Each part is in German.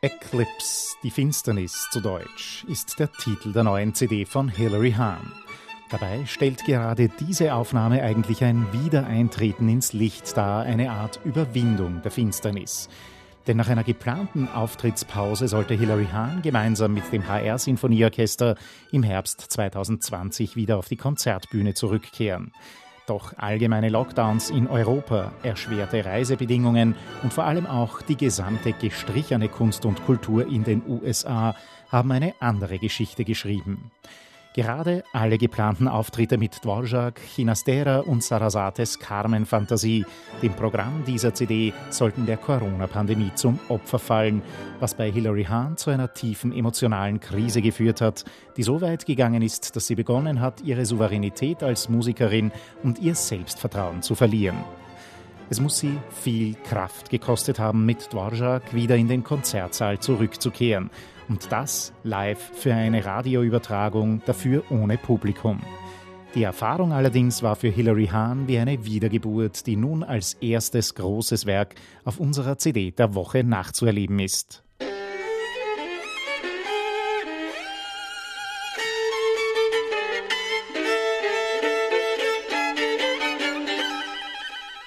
Eclipse, die Finsternis zu Deutsch, ist der Titel der neuen CD von Hilary Hahn. Dabei stellt gerade diese Aufnahme eigentlich ein Wiedereintreten ins Licht dar, eine Art Überwindung der Finsternis. Denn nach einer geplanten Auftrittspause sollte Hilary Hahn gemeinsam mit dem HR Sinfonieorchester im Herbst 2020 wieder auf die Konzertbühne zurückkehren. Doch allgemeine Lockdowns in Europa, erschwerte Reisebedingungen und vor allem auch die gesamte gestrichene Kunst und Kultur in den USA haben eine andere Geschichte geschrieben. Gerade alle geplanten Auftritte mit Dvorak, Chinastera und Sarasates Carmen Fantasie, dem Programm dieser CD, sollten der Corona-Pandemie zum Opfer fallen, was bei Hilary Hahn zu einer tiefen emotionalen Krise geführt hat, die so weit gegangen ist, dass sie begonnen hat, ihre Souveränität als Musikerin und ihr Selbstvertrauen zu verlieren. Es muss sie viel Kraft gekostet haben, mit Dvorak wieder in den Konzertsaal zurückzukehren und das live für eine Radioübertragung, dafür ohne Publikum. Die Erfahrung allerdings war für Hilary Hahn wie eine Wiedergeburt, die nun als erstes großes Werk auf unserer CD der Woche nachzuerleben ist.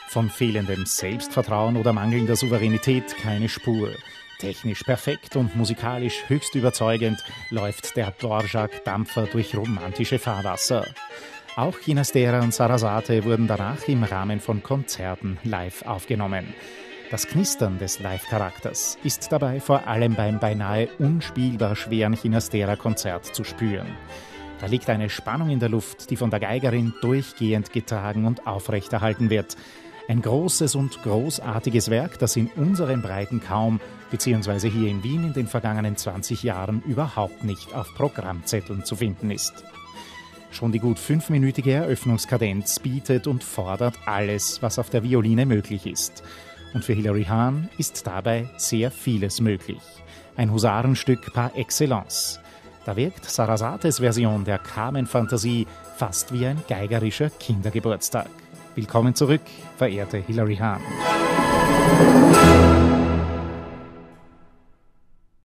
Von fehlendem Selbstvertrauen oder mangelnder Souveränität keine Spur. Technisch perfekt und musikalisch höchst überzeugend läuft der Dvorak-Dampfer durch romantische Fahrwasser. Auch Chinastera und Sarasate wurden danach im Rahmen von Konzerten live aufgenommen. Das Knistern des Live-Charakters ist dabei vor allem beim beinahe unspielbar schweren Chinastera-Konzert zu spüren. Da liegt eine Spannung in der Luft, die von der Geigerin durchgehend getragen und aufrechterhalten wird. Ein großes und großartiges Werk, das in unseren Breiten kaum, beziehungsweise hier in Wien in den vergangenen 20 Jahren überhaupt nicht auf Programmzetteln zu finden ist. Schon die gut fünfminütige Eröffnungskadenz bietet und fordert alles, was auf der Violine möglich ist. Und für Hilary Hahn ist dabei sehr vieles möglich. Ein Husarenstück par excellence. Da wirkt Sarasates Version der Carmen-Fantasie fast wie ein geigerischer Kindergeburtstag. Willkommen zurück, verehrte Hilary Hahn.